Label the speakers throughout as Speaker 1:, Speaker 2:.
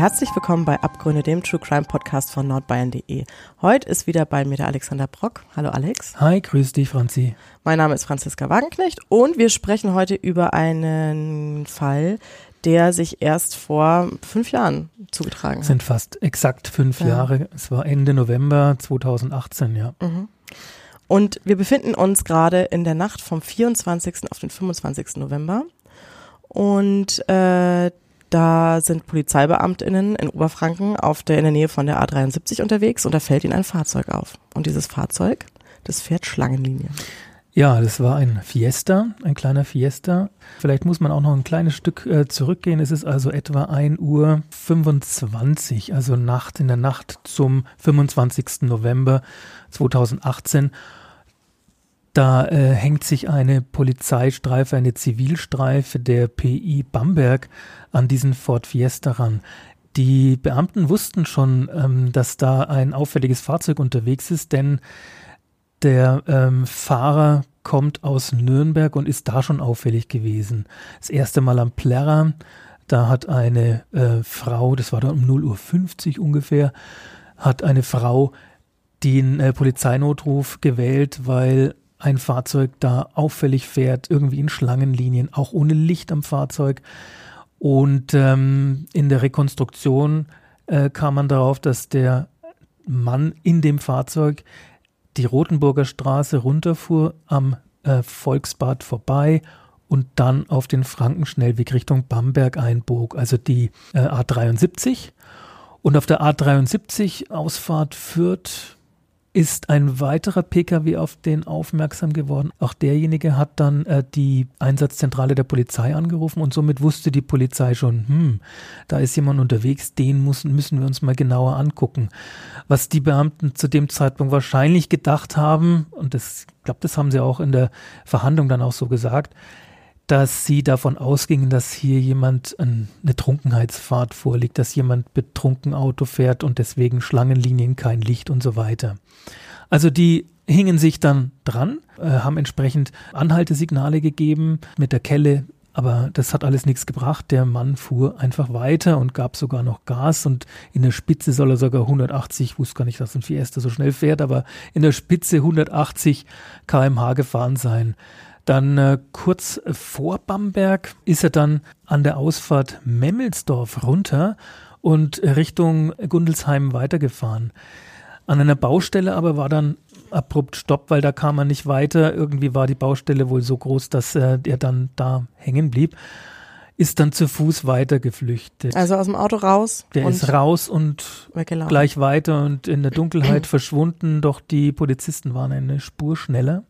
Speaker 1: Herzlich willkommen bei Abgründe, dem True Crime Podcast von nordbayern.de. Heute ist wieder bei mir der Alexander Brock. Hallo Alex.
Speaker 2: Hi, grüß dich, Franzi.
Speaker 1: Mein Name ist Franziska Wagenknecht und wir sprechen heute über einen Fall, der sich erst vor fünf Jahren zugetragen hat.
Speaker 2: Sind fast exakt fünf ja. Jahre. Es war Ende November 2018, ja.
Speaker 1: Mhm. Und wir befinden uns gerade in der Nacht vom 24. auf den 25. November. Und äh, da sind PolizeibeamtInnen in Oberfranken auf der, in der Nähe von der A73 unterwegs und da fällt ihnen ein Fahrzeug auf. Und dieses Fahrzeug, das fährt Schlangenlinie.
Speaker 2: Ja, das war ein Fiesta, ein kleiner Fiesta. Vielleicht muss man auch noch ein kleines Stück äh, zurückgehen. Es ist also etwa 1 Uhr 25, also Nacht in der Nacht zum 25. November 2018. Da äh, hängt sich eine Polizeistreife, eine Zivilstreife der PI Bamberg an diesen Ford Fiesta ran. Die Beamten wussten schon, ähm, dass da ein auffälliges Fahrzeug unterwegs ist, denn der ähm, Fahrer kommt aus Nürnberg und ist da schon auffällig gewesen. Das erste Mal am Plärrer, da hat eine äh, Frau, das war da um 0.50 Uhr ungefähr, hat eine Frau den äh, Polizeinotruf gewählt, weil ein Fahrzeug da auffällig fährt, irgendwie in Schlangenlinien, auch ohne Licht am Fahrzeug. Und ähm, in der Rekonstruktion äh, kam man darauf, dass der Mann in dem Fahrzeug die Rotenburger Straße runterfuhr, am äh, Volksbad vorbei und dann auf den Frankenschnellweg Richtung Bamberg einbog, also die äh, A73. Und auf der A73 Ausfahrt Fürth ist ein weiterer Pkw auf den aufmerksam geworden. Auch derjenige hat dann äh, die Einsatzzentrale der Polizei angerufen und somit wusste die Polizei schon, hm, da ist jemand unterwegs, den müssen, müssen wir uns mal genauer angucken. Was die Beamten zu dem Zeitpunkt wahrscheinlich gedacht haben, und das, ich glaube, das haben sie auch in der Verhandlung dann auch so gesagt, dass sie davon ausgingen, dass hier jemand eine Trunkenheitsfahrt vorliegt, dass jemand betrunken Auto fährt und deswegen Schlangenlinien kein Licht und so weiter. Also die hingen sich dann dran, äh, haben entsprechend Anhaltesignale gegeben mit der Kelle, aber das hat alles nichts gebracht. Der Mann fuhr einfach weiter und gab sogar noch Gas und in der Spitze soll er sogar 180, ich wusste gar nicht, dass ein Fiesta so schnell fährt, aber in der Spitze 180 kmh gefahren sein. Dann äh, kurz vor Bamberg ist er dann an der Ausfahrt Memmelsdorf runter und Richtung Gundelsheim weitergefahren. An einer Baustelle aber war dann abrupt Stopp, weil da kam er nicht weiter. Irgendwie war die Baustelle wohl so groß, dass äh, er dann da hängen blieb. Ist dann zu Fuß weiter geflüchtet.
Speaker 1: Also aus dem Auto raus?
Speaker 2: Der ist raus und gleich weiter und in der Dunkelheit verschwunden, doch die Polizisten waren eine Spur schneller.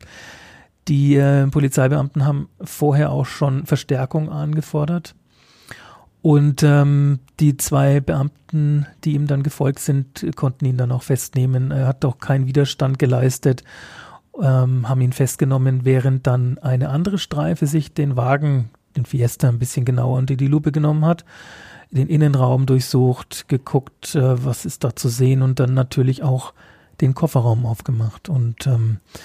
Speaker 2: Die äh, Polizeibeamten haben vorher auch schon Verstärkung angefordert. Und ähm, die zwei Beamten, die ihm dann gefolgt sind, konnten ihn dann auch festnehmen. Er hat doch keinen Widerstand geleistet, ähm, haben ihn festgenommen, während dann eine andere Streife sich den Wagen, den Fiesta, ein bisschen genauer unter die Lupe genommen hat, den Innenraum durchsucht, geguckt, äh, was ist da zu sehen und dann natürlich auch den Kofferraum aufgemacht. Und ähm, äh,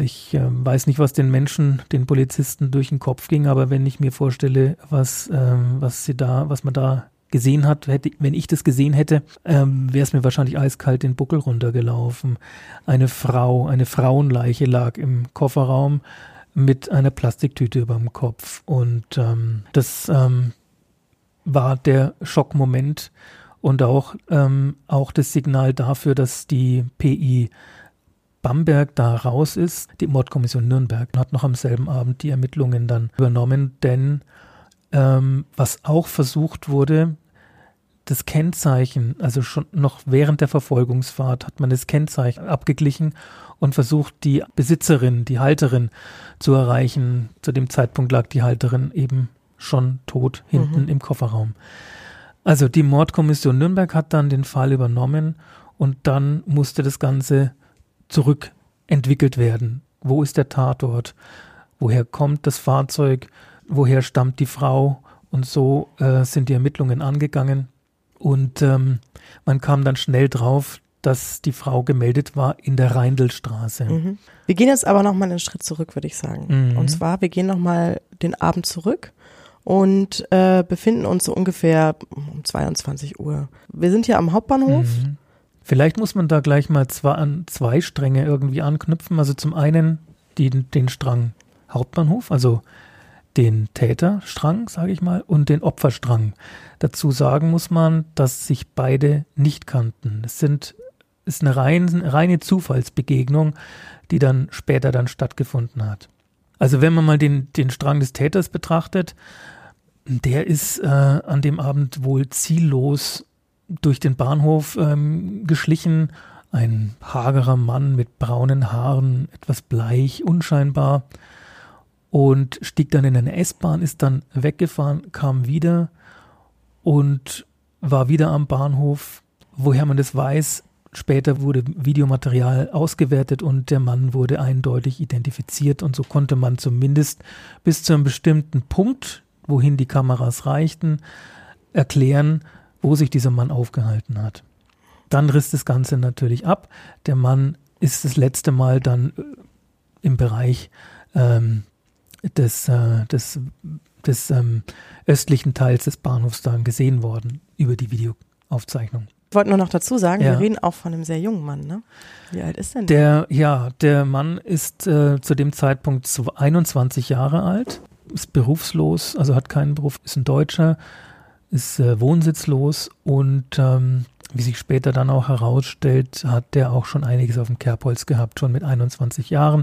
Speaker 2: ich äh, weiß nicht, was den Menschen, den Polizisten durch den Kopf ging, aber wenn ich mir vorstelle, was, ähm, was sie da, was man da gesehen hat, hätte, wenn ich das gesehen hätte, ähm, wäre es mir wahrscheinlich eiskalt den Buckel runtergelaufen. Eine Frau, eine Frauenleiche lag im Kofferraum mit einer Plastiktüte über dem Kopf. Und ähm, das ähm, war der Schockmoment und auch, ähm, auch das Signal dafür, dass die PI Bamberg da raus ist. Die Mordkommission Nürnberg hat noch am selben Abend die Ermittlungen dann übernommen, denn ähm, was auch versucht wurde, das Kennzeichen, also schon noch während der Verfolgungsfahrt hat man das Kennzeichen abgeglichen und versucht, die Besitzerin, die Halterin zu erreichen. Zu dem Zeitpunkt lag die Halterin eben schon tot hinten mhm. im Kofferraum. Also die Mordkommission Nürnberg hat dann den Fall übernommen und dann musste das Ganze zurückentwickelt werden. Wo ist der Tatort? Woher kommt das Fahrzeug? woher stammt die Frau und so äh, sind die Ermittlungen angegangen und ähm, man kam dann schnell drauf, dass die Frau gemeldet war in der Rheindelstraße.
Speaker 1: Mhm. Wir gehen jetzt aber nochmal einen Schritt zurück, würde ich sagen.
Speaker 2: Mhm.
Speaker 1: Und zwar, wir gehen nochmal den Abend zurück und äh, befinden uns so ungefähr um 22 Uhr. Wir sind hier am Hauptbahnhof.
Speaker 2: Mhm. Vielleicht muss man da gleich mal zwei, an zwei Stränge irgendwie anknüpfen. Also zum einen die, den Strang Hauptbahnhof, also den Täterstrang, sage ich mal, und den Opferstrang. Dazu sagen muss man, dass sich beide nicht kannten. Es sind ist eine rein, reine Zufallsbegegnung, die dann später dann stattgefunden hat. Also wenn man mal den, den Strang des Täters betrachtet, der ist äh, an dem Abend wohl ziellos durch den Bahnhof ähm, geschlichen. Ein hagerer Mann mit braunen Haaren, etwas bleich, unscheinbar. Und stieg dann in eine S-Bahn, ist dann weggefahren, kam wieder und war wieder am Bahnhof. Woher man das weiß, Später wurde Videomaterial ausgewertet und der Mann wurde eindeutig identifiziert und so konnte man zumindest bis zu einem bestimmten Punkt, wohin die Kameras reichten, erklären, wo sich dieser Mann aufgehalten hat. Dann riss das Ganze natürlich ab. Der Mann ist das letzte Mal dann äh, im Bereich ähm, des, äh, des, des ähm, östlichen Teils des Bahnhofs dann gesehen worden über die Videoaufzeichnung.
Speaker 1: Ich wollte nur noch dazu sagen,
Speaker 2: Ja.
Speaker 1: wir reden auch von einem sehr jungen Mann, ne? Wie alt ist denn
Speaker 2: Der, ja, der Mann ist äh, zu dem Zeitpunkt zw- 21 Jahre alt, ist berufslos, also hat keinen Beruf, ist ein Deutscher, ist äh, wohnsitzlos und ähm, wie sich später dann auch herausstellt, hat der auch schon einiges auf dem Kerbholz gehabt, schon mit 21 Jahren.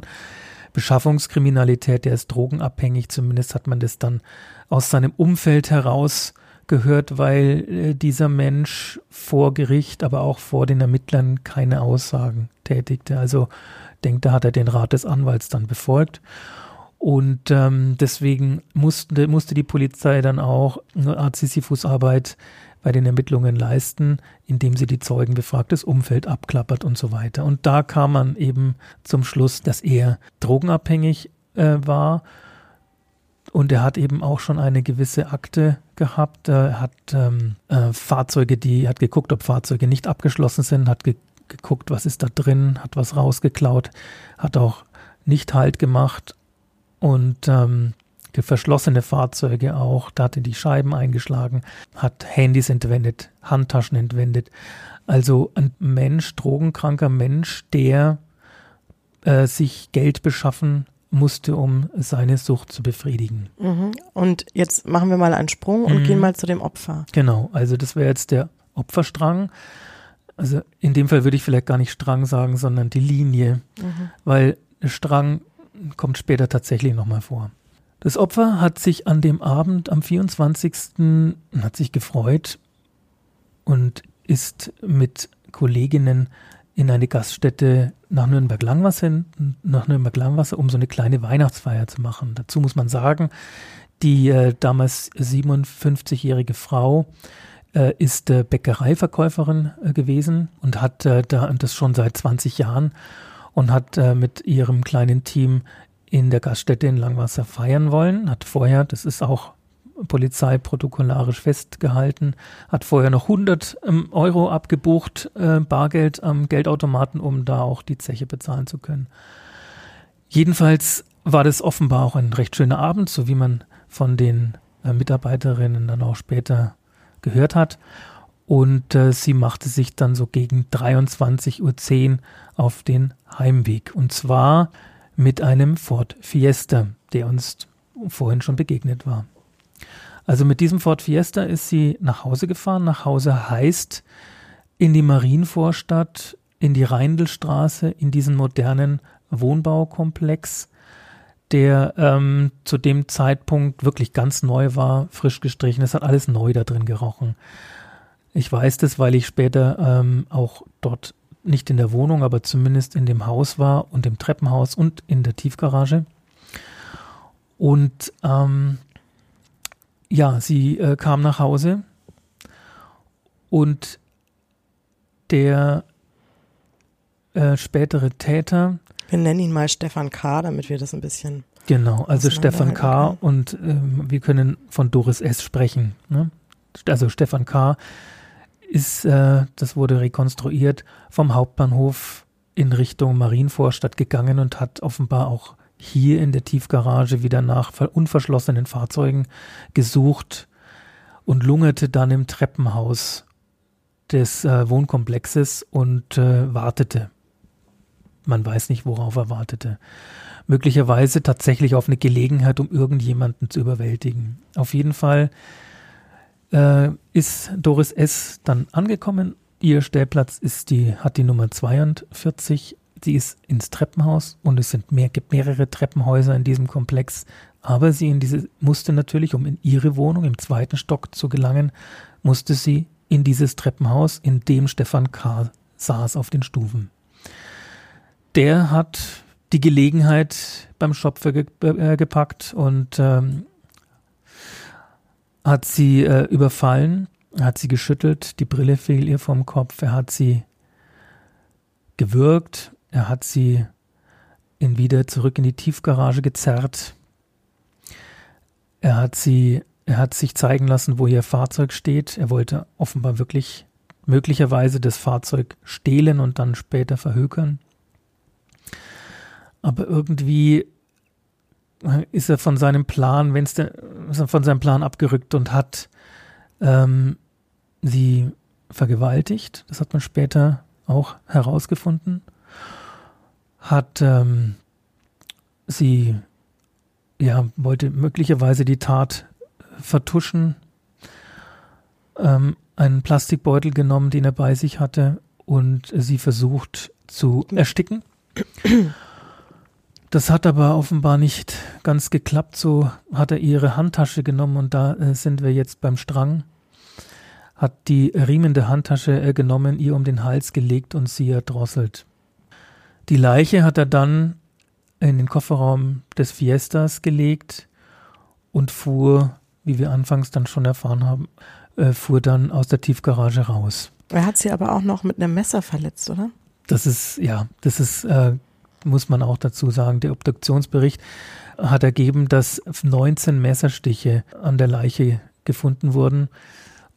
Speaker 2: Beschaffungskriminalität, der ist drogenabhängig, zumindest hat man das dann aus seinem Umfeld heraus gehört, weil äh, dieser Mensch vor Gericht, aber auch vor den Ermittlern keine Aussagen tätigte. Also denkt, da hat er den Rat des Anwalts dann befolgt. Und ähm, deswegen musste, musste die Polizei dann auch eine Art Sisyphus-Arbeit bei den Ermittlungen leisten, indem sie die Zeugen befragt, das Umfeld abklappert und so weiter. Und da kam man eben zum Schluss, dass er drogenabhängig äh, war und er hat eben auch schon eine gewisse Akte gehabt. Er hat ähm, äh, Fahrzeuge, die hat geguckt, ob Fahrzeuge nicht abgeschlossen sind, hat ge geguckt, was ist da drin, hat was rausgeklaut, hat auch nicht Halt gemacht und ähm, verschlossene Fahrzeuge auch, da hat er die Scheiben eingeschlagen, hat Handys entwendet, Handtaschen entwendet. Also ein Mensch, drogenkranker Mensch, der äh, sich Geld beschaffen musste, um seine Sucht zu befriedigen.
Speaker 1: Mhm. Und jetzt machen wir mal einen Sprung und
Speaker 2: Mhm.
Speaker 1: gehen mal zu dem Opfer.
Speaker 2: Genau, also das wäre jetzt der Opferstrang. Also in dem Fall würde ich vielleicht gar nicht Strang sagen, sondern die Linie,
Speaker 1: Mhm.
Speaker 2: weil Strang kommt später tatsächlich nochmal vor. Das Opfer hat sich an dem Abend am 24. hat sich gefreut und ist mit Kolleginnen in eine Gaststätte nach Nürnberg-Langwasser, nach Nürnberg-Langwasser, um so eine kleine Weihnachtsfeier zu machen. Dazu muss man sagen, die äh, damals 57-jährige Frau äh, ist äh, Bäckereiverkäuferin äh, gewesen und hat äh, da das schon seit 20 Jahren und hat äh, mit ihrem kleinen Team in der Gaststätte in Langwasser feiern wollen. Hat vorher, das ist auch polizeiprotokollarisch festgehalten, hat vorher noch 100 ähm, Euro abgebucht, äh, Bargeld am Geldautomaten, um da auch die Zeche bezahlen zu können. Jedenfalls war das offenbar auch ein recht schöner Abend, so wie man von den äh, Mitarbeiterinnen dann auch später gehört hat. Und äh, sie machte sich dann so gegen 23.10 Uhr auf den Heimweg. Und zwar mit einem Ford Fiesta, der uns vorhin schon begegnet war. Also mit diesem Ford Fiesta ist sie nach Hause gefahren. Nach Hause heißt in die Marienvorstadt, in die Rheindelstraße, in diesen modernen Wohnbaukomplex, der ähm, zu dem Zeitpunkt wirklich ganz neu war, frisch gestrichen. Es hat alles neu da drin gerochen. Ich weiß das, weil ich später ähm, auch dort nicht in der Wohnung, aber zumindest in dem Haus war und im Treppenhaus und in der Tiefgarage. Und ähm, ja, sie äh, kam nach Hause und der äh, spätere Täter,
Speaker 1: Wir nennen ihn mal Stefan K., damit wir das ein bisschen.
Speaker 2: Genau, also Stefan K. und ähm, wir können von Doris S. sprechen. Ne? Also Stefan K. ist, äh, das wurde rekonstruiert, vom Hauptbahnhof in Richtung Marienvorstadt gegangen und hat offenbar auch hier in der Tiefgarage wieder nach unverschlossenen Fahrzeugen gesucht und lungerte dann im Treppenhaus des äh, Wohnkomplexes und äh, wartete. Man weiß nicht, worauf er wartete. Möglicherweise tatsächlich auf eine Gelegenheit, um irgendjemanden zu überwältigen. Auf jeden Fall äh, ist Doris S. dann angekommen. Ihr Stellplatz ist die, hat die Nummer 42. Sie ist ins Treppenhaus und es sind mehr, gibt mehrere Treppenhäuser in diesem Komplex. Aber sie in diese, musste natürlich, um in ihre Wohnung im zweiten Stock zu gelangen, musste sie in dieses Treppenhaus, in dem Stefan K. saß auf den Stufen. Der hat die Gelegenheit beim Schopfer ge äh, gepackt und ähm, hat sie äh, überfallen, hat sie geschüttelt, die Brille fiel ihr vom Kopf, er hat sie gewürgt, er hat sie in wieder zurück in die Tiefgarage gezerrt, er hat sie er hat sich zeigen lassen, wo ihr Fahrzeug steht. Er wollte offenbar wirklich möglicherweise das Fahrzeug stehlen und dann später verhökern. Aber irgendwie ist er von seinem Plan, wenn es von seinem Plan abgerückt und hat ähm, sie vergewaltigt. Das hat man später auch herausgefunden. Hat ähm, sie, ja, wollte möglicherweise die Tat vertuschen, ähm, einen Plastikbeutel genommen, den er bei sich hatte, und sie versucht zu ersticken. Das hat aber offenbar nicht ganz geklappt. So hat er ihre Handtasche genommen und da äh, sind wir jetzt beim Strang. Hat die riemende Handtasche äh, genommen, ihr um den Hals gelegt und sie erdrosselt. Die Leiche hat er dann in den Kofferraum des Fiestas gelegt und fuhr wie wir anfangs dann schon erfahren haben, äh, fuhr dann aus der Tiefgarage raus.
Speaker 1: Er hat sie aber auch noch mit einem Messer verletzt, oder?
Speaker 2: Das ist, ja, das ist, muss man auch dazu sagen, der Obduktionsbericht hat ergeben, dass 19 Messerstiche an der Leiche gefunden wurden.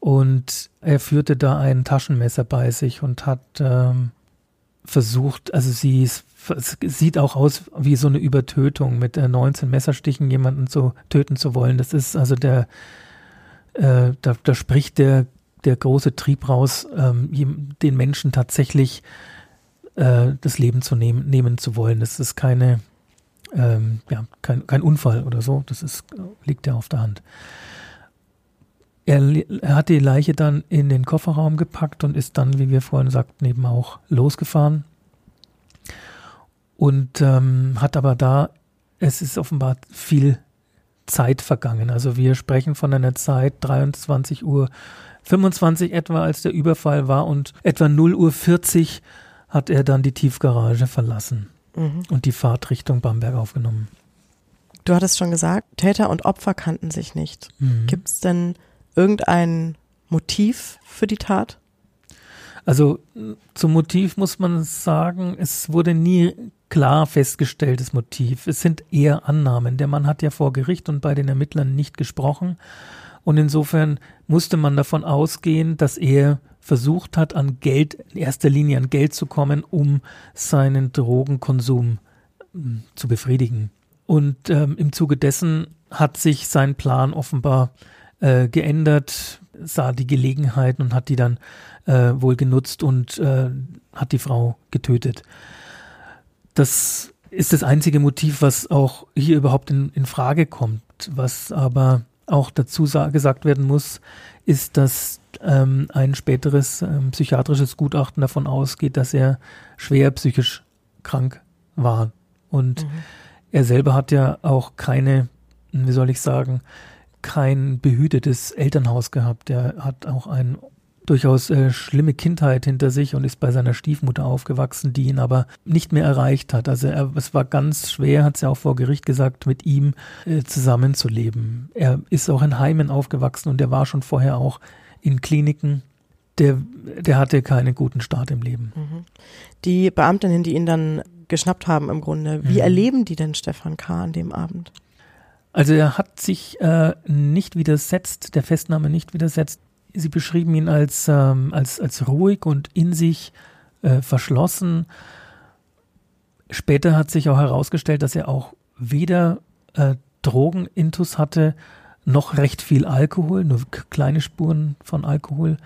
Speaker 2: Und er führte da ein Taschenmesser bei sich und hat ähm, versucht, also sie ist es sieht auch aus wie so eine Übertötung mit äh, 19 Messerstichen jemanden zu töten zu wollen. Das ist also der, äh, da, da spricht der, der große Trieb raus, ähm, den Menschen tatsächlich äh, das Leben zu nehmen, nehmen zu wollen. Das ist keine, ähm, ja, kein, kein Unfall oder so. Das ist, liegt ja auf der Hand. Er, er, hat die Leiche dann in den Kofferraum gepackt und ist dann, wie wir vorhin sagten, eben auch losgefahren und ähm, hat aber da, es ist offenbar viel Zeit vergangen. Also wir sprechen von einer Zeit 23 Uhr 25 etwa, als der Überfall war und etwa 0 Uhr 40 hat er dann die Tiefgarage verlassen mhm. und die Fahrt Richtung Bamberg aufgenommen.
Speaker 1: Du hattest schon gesagt, Täter und Opfer kannten sich nicht. Mhm. Gibt es denn irgendein Motiv für die Tat?
Speaker 2: Also zum Motiv muss man sagen, es wurde nie klar festgestelltes Motiv. Es sind eher Annahmen. Der Mann hat ja vor Gericht und bei den Ermittlern nicht gesprochen. Und insofern musste man davon ausgehen, dass er versucht hat, an Geld, in erster Linie an Geld zu kommen, um seinen Drogenkonsum hm, zu befriedigen. Und ähm, im Zuge dessen hat sich sein Plan offenbar äh, geändert, sah die Gelegenheiten und hat die dann äh, wohl genutzt und äh, hat die Frau getötet. Das ist das einzige Motiv, was auch hier überhaupt in, in Frage kommt. Was aber auch dazu gesagt werden muss, ist, dass ähm, ein späteres ähm, psychiatrisches Gutachten davon ausgeht, dass er schwer psychisch krank war. Und mhm. er selber hat ja auch keine, wie soll ich sagen, kein behütetes Elternhaus gehabt. Er hat auch ein durchaus äh, schlimme Kindheit hinter sich und ist bei seiner Stiefmutter aufgewachsen, die ihn aber nicht mehr erreicht hat. Also er, es war ganz schwer, hat sie ja auch vor Gericht gesagt, mit ihm äh, zusammenzuleben. Er ist auch in Heimen aufgewachsen und er war schon vorher auch in Kliniken. Der, der hatte keinen guten Start im Leben. Mhm.
Speaker 1: Die Beamtinnen, die ihn dann geschnappt haben im Grunde. Wie
Speaker 2: Mhm.
Speaker 1: erleben die denn Stefan K. an dem Abend?
Speaker 2: Also er hat sich äh, nicht widersetzt, der Festnahme nicht widersetzt. Sie beschrieben ihn als, ähm, als, als ruhig und in sich äh, verschlossen. Später hat sich auch herausgestellt, dass er auch weder äh, Drogenintus hatte, noch recht viel Alkohol, nur kleine Spuren von Alkohol.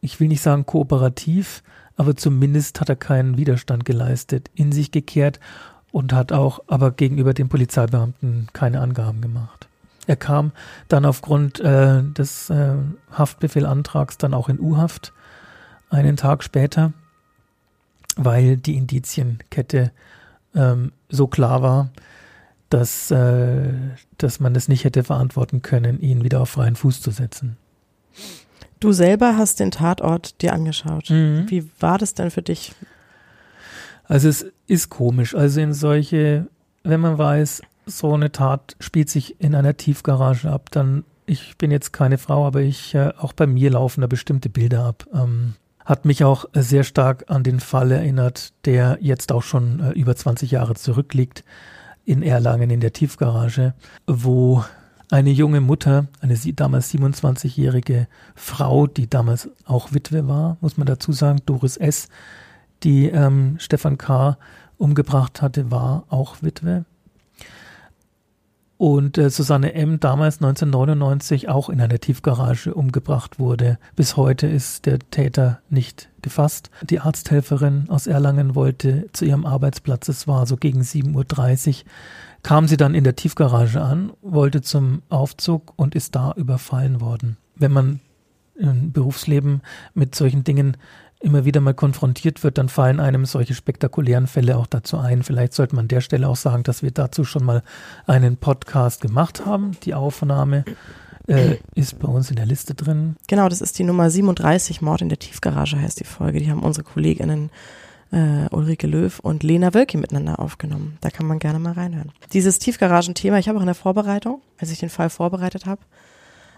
Speaker 2: Ich will nicht sagen kooperativ, aber zumindest hat er keinen Widerstand geleistet, in sich gekehrt und hat auch aber gegenüber den Polizeibeamten keine Angaben gemacht. Er kam dann aufgrund äh, des äh, Haftbefehlantrags dann auch in U-Haft einen Tag später, weil die Indizienkette ähm, so klar war, dass, äh, dass man es nicht hätte verantworten können, ihn wieder auf freien Fuß zu setzen.
Speaker 1: Du selber hast den Tatort dir angeschaut.
Speaker 2: Mhm.
Speaker 1: Wie war das denn für dich?
Speaker 2: Also es ist komisch. Also in solche, wenn man weiß, so eine Tat spielt sich in einer Tiefgarage ab, dann, ich bin jetzt keine Frau, aber ich, äh, auch bei mir laufen da bestimmte Bilder ab. Ähm, hat mich auch sehr stark an den Fall erinnert, der jetzt auch schon äh, über 20 Jahre zurückliegt, in Erlangen in der Tiefgarage, wo eine junge Mutter, eine damals 27-jährige Frau, die damals auch Witwe war, muss man dazu sagen, Doris S., die ähm, Stefan K. umgebracht hatte, war auch Witwe. Und äh, Susanne M. damals 1999 auch in einer Tiefgarage umgebracht wurde. Bis heute ist der Täter nicht gefasst. Die Arzthelferin aus Erlangen wollte zu ihrem Arbeitsplatz, es war so gegen 7.30 Uhr, kam sie dann in der Tiefgarage an, wollte zum Aufzug und ist da überfallen worden. Wenn man im Berufsleben mit solchen Dingen immer wieder mal konfrontiert wird, dann fallen einem solche spektakulären Fälle auch dazu ein. Vielleicht sollte man an der Stelle auch sagen, dass wir dazu schon mal einen Podcast gemacht haben. Die Aufnahme äh, ist bei uns in der Liste drin.
Speaker 1: Genau, das ist die Nummer 37, Mord in der Tiefgarage heißt die Folge. Die haben unsere Kolleginnen äh, Ulrike Löw und Lena Wölki miteinander aufgenommen. Da kann man gerne mal reinhören. Dieses Tiefgaragenthema, ich habe auch in der Vorbereitung, als ich den Fall vorbereitet habe,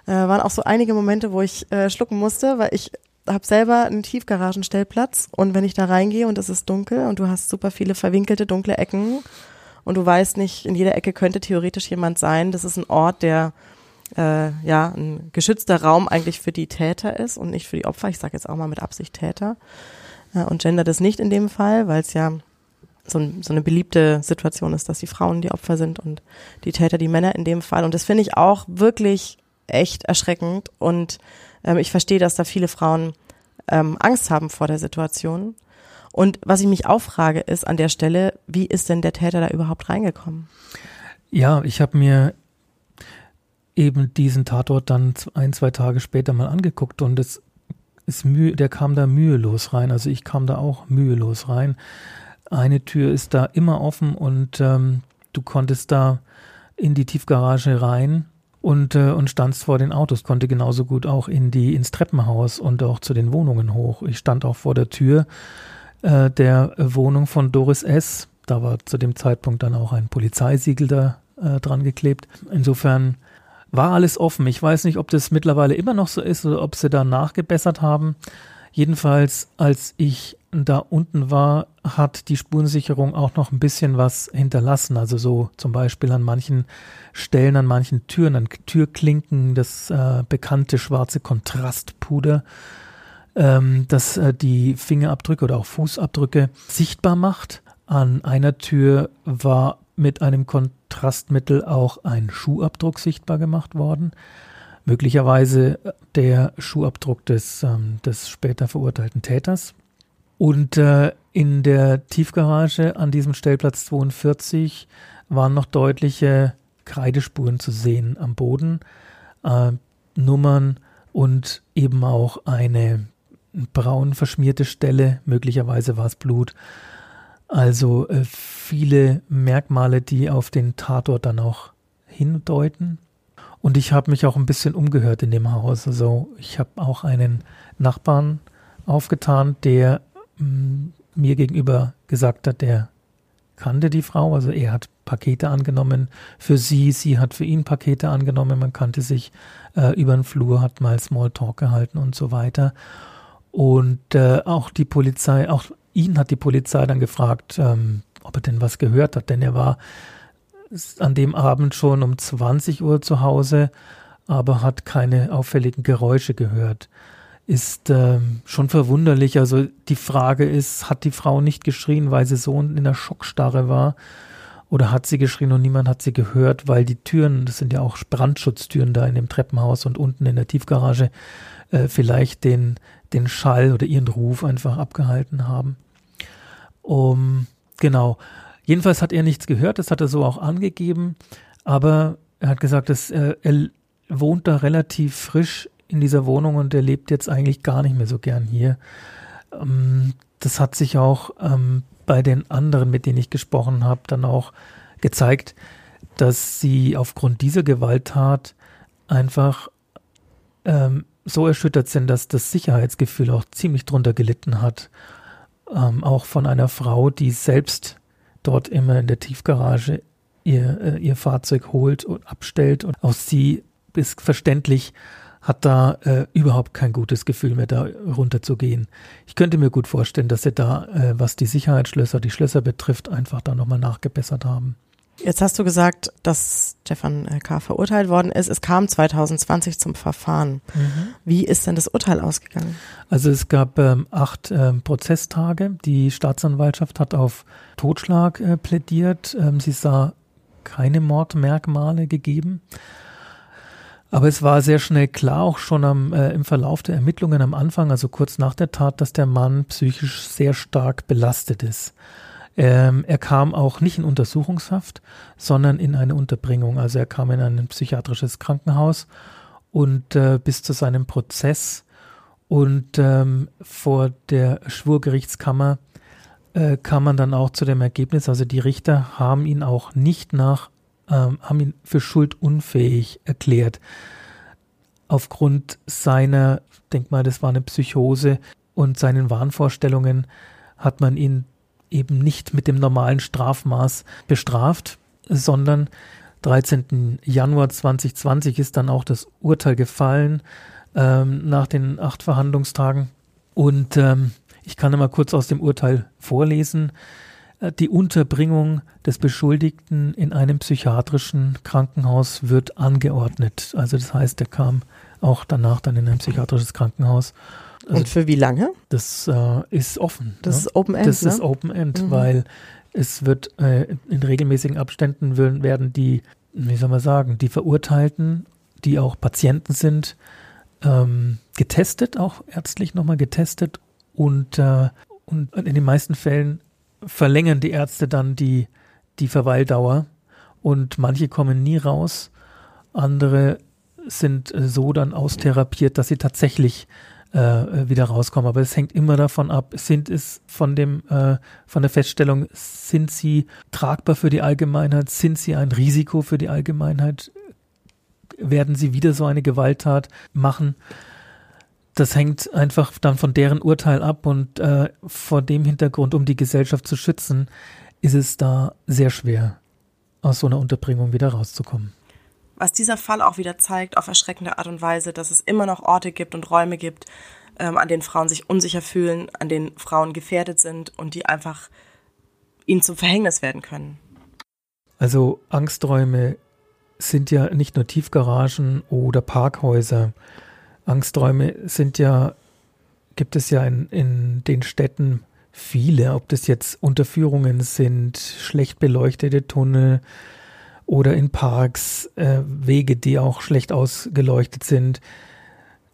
Speaker 1: äh, waren auch so einige Momente, wo ich äh, schlucken musste, weil ich habe selber einen Tiefgaragenstellplatz und wenn ich da reingehe und es ist dunkel und du hast super viele verwinkelte dunkle Ecken und du weißt nicht, in jeder Ecke könnte theoretisch jemand sein. Das ist ein Ort, der äh, ja ein geschützter Raum eigentlich für die Täter ist und nicht für die Opfer. Ich sage jetzt auch mal mit Absicht Täter äh, und gender das nicht in dem Fall, weil es ja so, ein, so eine beliebte Situation ist, dass die Frauen die Opfer sind und die Täter die Männer in dem Fall. Und das finde ich auch wirklich echt erschreckend und ähm, ich verstehe, dass da viele Frauen ähm, Angst haben vor der Situation. Und was ich mich auch frage, ist an der Stelle, wie ist denn der Täter da überhaupt reingekommen?
Speaker 2: Ja, ich habe mir eben diesen Tatort dann ein, zwei Tage später mal angeguckt und es ist mühe, der kam da mühelos rein. Also ich kam da auch mühelos rein. Eine Tür ist da immer offen und ähm, du konntest da in die Tiefgarage rein und, äh, und standst vor den Autos, konnte genauso gut auch in die, ins Treppenhaus und auch zu den Wohnungen hoch. Ich stand auch vor der Tür äh, der Wohnung von Doris S. Da war zu dem Zeitpunkt dann auch ein Polizeisiegel da äh, dran geklebt. Insofern war alles offen. Ich weiß nicht, ob das mittlerweile immer noch so ist oder ob sie da nachgebessert haben. Jedenfalls, als ich da unten war, hat die Spurensicherung auch noch ein bisschen was hinterlassen. Also so zum Beispiel an manchen Stellen, an manchen Türen, an Türklinken, das äh, bekannte schwarze Kontrastpuder, ähm, das äh, die Fingerabdrücke oder auch Fußabdrücke sichtbar macht. An einer Tür war mit einem Kontrastmittel auch ein Schuhabdruck sichtbar gemacht worden. Möglicherweise der Schuhabdruck des, ähm, des später verurteilten Täters. Und äh, in der Tiefgarage an diesem Stellplatz 42 waren noch deutliche Kreidespuren zu sehen am Boden, äh, Nummern und eben auch eine braun verschmierte Stelle, möglicherweise war es Blut. Also äh, viele Merkmale, die auf den Tatort dann auch hindeuten. Und ich habe mich auch ein bisschen umgehört in dem Haus. Also ich habe auch einen Nachbarn aufgetan, der mh, mir gegenüber gesagt hat, der kannte die Frau. Also er hat Pakete angenommen für sie, sie hat für ihn Pakete angenommen. Man kannte sich äh, über den Flur, hat mal Smalltalk gehalten und so weiter. Und äh, auch die Polizei, auch ihn hat die Polizei dann gefragt, ähm, ob er denn was gehört hat, denn er war an dem Abend schon um 20 Uhr zu Hause, aber hat keine auffälligen Geräusche gehört. Ist ähm, schon verwunderlich. Also die Frage ist, hat die Frau nicht geschrien, weil sie so in der Schockstarre war? Oder hat sie geschrien und niemand hat sie gehört, weil die Türen, das sind ja auch Brandschutztüren da in dem Treppenhaus und unten in der Tiefgarage, äh, vielleicht den, den Schall oder ihren Ruf einfach abgehalten haben. Um, genau. Jedenfalls hat er nichts gehört, das hat er so auch angegeben, aber er hat gesagt, dass er, er wohnt da relativ frisch in dieser Wohnung und er lebt jetzt eigentlich gar nicht mehr so gern hier. Ähm, das hat sich auch ähm, bei den anderen, mit denen ich gesprochen habe, dann auch gezeigt, dass sie aufgrund dieser Gewalttat einfach ähm, so erschüttert sind, dass das Sicherheitsgefühl auch ziemlich drunter gelitten hat. Ähm, auch von einer Frau, die selbst dort immer in der Tiefgarage ihr, äh, ihr Fahrzeug holt und abstellt. Und auch sie ist verständlich, hat da äh, überhaupt kein gutes Gefühl mehr, da runterzugehen. Ich könnte mir gut vorstellen, dass sie da, äh, was die Sicherheitsschlösser, die Schlösser betrifft, einfach da nochmal nachgebessert haben.
Speaker 1: Jetzt hast du gesagt, dass Stefan äh, K. verurteilt worden ist. Es kam 2020 zum Verfahren. Mhm. Wie ist denn das Urteil ausgegangen?
Speaker 2: Also es gab ähm, acht ähm, Prozesstage. Die Staatsanwaltschaft hat auf Totschlag äh, plädiert. Ähm, sie sah keine Mordmerkmale gegeben. Aber es war sehr schnell klar, auch schon am, äh, im Verlauf der Ermittlungen am Anfang, also kurz nach der Tat, dass der Mann psychisch sehr stark belastet ist. Ähm, er kam auch nicht in Untersuchungshaft, sondern in eine Unterbringung. Also er kam in ein psychiatrisches Krankenhaus und äh, bis zu seinem Prozess und ähm, vor der Schwurgerichtskammer äh, kam man dann auch zu dem Ergebnis, also die Richter haben ihn auch nicht nach, ähm, haben ihn für schuldunfähig erklärt. Aufgrund seiner, denk mal, das war eine Psychose und seinen Wahnvorstellungen hat man ihn eben nicht mit dem normalen Strafmaß bestraft, sondern 13. Januar 2020 ist dann auch das Urteil gefallen ähm, nach den acht Verhandlungstagen. Und ähm, ich kann einmal kurz aus dem Urteil vorlesen. Äh, die Unterbringung des Beschuldigten in einem psychiatrischen Krankenhaus wird angeordnet. Also das heißt, er kam auch danach dann in ein psychiatrisches Krankenhaus
Speaker 1: also Und für wie lange?
Speaker 2: Das äh, ist offen.
Speaker 1: Das ne? ist Open End.
Speaker 2: Das ne? ist Open End, mhm. weil es wird äh, in regelmäßigen Abständen werden die, wie soll man sagen, die Verurteilten, die auch Patienten sind, ähm, getestet, auch ärztlich nochmal getestet und, äh, und in den meisten Fällen verlängern die Ärzte dann die, die Verweildauer und manche kommen nie raus, andere sind äh, so dann austherapiert, dass sie tatsächlich äh, wieder rauskommen. Aber es hängt immer davon ab, sind es von dem, äh, von der Feststellung, sind sie tragbar für die Allgemeinheit, sind sie ein Risiko für die Allgemeinheit, werden sie wieder so eine Gewalttat machen. Das hängt einfach dann von deren Urteil ab und äh, vor dem Hintergrund, um die Gesellschaft zu schützen, ist es da sehr schwer, aus so einer Unterbringung wieder rauszukommen
Speaker 1: was dieser Fall auch wieder zeigt, auf erschreckende Art und Weise, dass es immer noch Orte gibt und Räume gibt, ähm, an denen Frauen sich unsicher fühlen, an denen Frauen gefährdet sind und die einfach ihnen zum Verhängnis werden können.
Speaker 2: Also Angsträume sind ja nicht nur Tiefgaragen oder Parkhäuser. Angsträume sind ja, gibt es ja in, in den Städten viele, ob das jetzt Unterführungen sind, schlecht beleuchtete Tunnel, oder in Parks, äh, Wege, die auch schlecht ausgeleuchtet sind.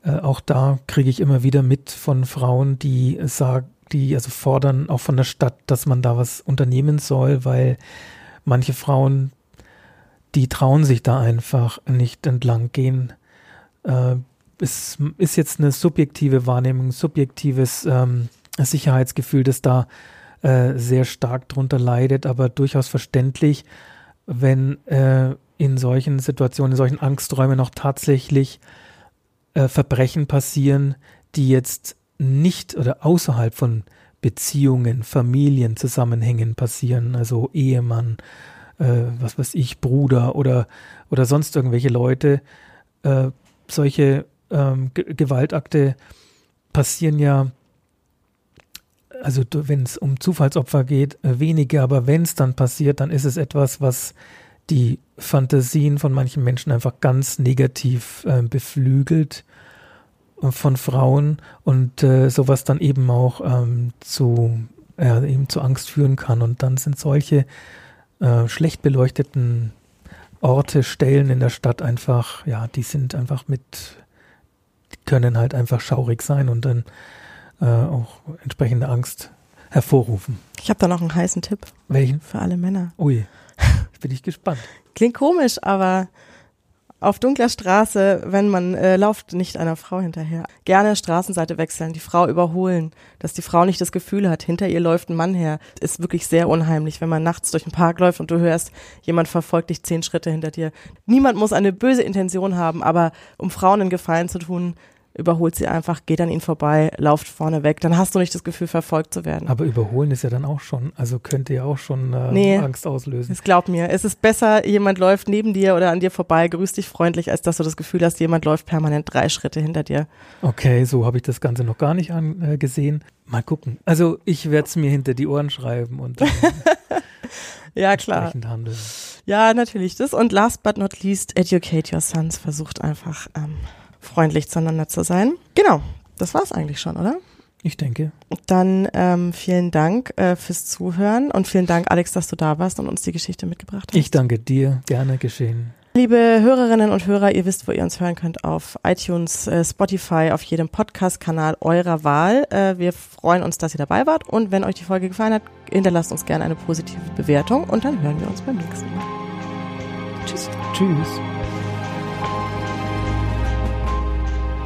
Speaker 2: Äh, auch da kriege ich immer wieder mit von Frauen, die sagen, die also fordern auch von der Stadt, dass man da was unternehmen soll, weil manche Frauen, die trauen sich da einfach nicht entlang gehen. Äh, es ist jetzt eine subjektive Wahrnehmung, subjektives ähm, Sicherheitsgefühl, das da äh, sehr stark drunter leidet, aber durchaus verständlich wenn äh, in solchen Situationen, in solchen Angsträumen noch tatsächlich äh, Verbrechen passieren, die jetzt nicht oder außerhalb von Beziehungen, Familien, Zusammenhängen passieren, also Ehemann, äh, was weiß ich, Bruder oder, oder sonst irgendwelche Leute. Äh, solche ähm, Gewaltakte passieren ja also wenn es um Zufallsopfer geht, äh, wenige, aber wenn es dann passiert, dann ist es etwas, was die Fantasien von manchen Menschen einfach ganz negativ äh, beflügelt von Frauen und äh, sowas dann eben auch ähm, zu, äh, eben zu Angst führen kann. Und dann sind solche äh, schlecht beleuchteten Orte, Stellen in der Stadt einfach, ja, die sind einfach mit, die können halt einfach schaurig sein und dann äh, auch entsprechende Angst hervorrufen.
Speaker 1: Ich habe da noch einen heißen Tipp.
Speaker 2: Welchen?
Speaker 1: Für alle Männer.
Speaker 2: Ui, bin ich gespannt.
Speaker 1: Klingt komisch, aber auf dunkler Straße, wenn man äh, lauft, nicht einer Frau hinterher. Gerne Straßenseite wechseln, die Frau überholen, dass die Frau nicht das Gefühl hat, hinter ihr läuft ein Mann her. Ist wirklich sehr unheimlich, wenn man nachts durch den Park läuft und du hörst, jemand verfolgt dich zehn Schritte hinter dir. Niemand muss eine böse Intention haben, aber um Frauen einen Gefallen zu tun, überholt sie einfach, geht an ihnen vorbei, lauft vorne weg. Dann hast du nicht das Gefühl, verfolgt zu werden.
Speaker 2: Aber überholen ist ja dann auch schon, also könnte ja auch schon äh,
Speaker 1: Nee.
Speaker 2: Angst auslösen.
Speaker 1: Es glaub mir, es ist besser, jemand läuft neben dir oder an dir vorbei, grüßt dich freundlich, als dass du das Gefühl hast, jemand läuft permanent drei Schritte hinter dir.
Speaker 2: Okay, so habe ich das Ganze noch gar nicht angesehen. Mal gucken. Also ich werde es mir hinter die Ohren schreiben und dann
Speaker 1: Ja, klar. Ja, natürlich das. Und last but not least, educate your sons. Versucht einfach ähm, freundlich zueinander zu sein. Genau, das war's eigentlich schon, oder?
Speaker 2: Ich denke.
Speaker 1: Dann ähm, vielen Dank äh, fürs Zuhören und vielen Dank, Alex, dass du da warst und uns die Geschichte mitgebracht hast.
Speaker 2: Ich danke dir. Gerne geschehen.
Speaker 1: Liebe Hörerinnen und Hörer, ihr wisst, wo ihr uns hören könnt, auf iTunes, äh, Spotify, auf jedem Podcast-Kanal eurer Wahl. Äh, wir freuen uns, dass ihr dabei wart und wenn euch die Folge gefallen hat, hinterlasst uns gerne eine positive Bewertung und dann hören wir uns beim nächsten Mal. Tschüss.
Speaker 2: Tschüss.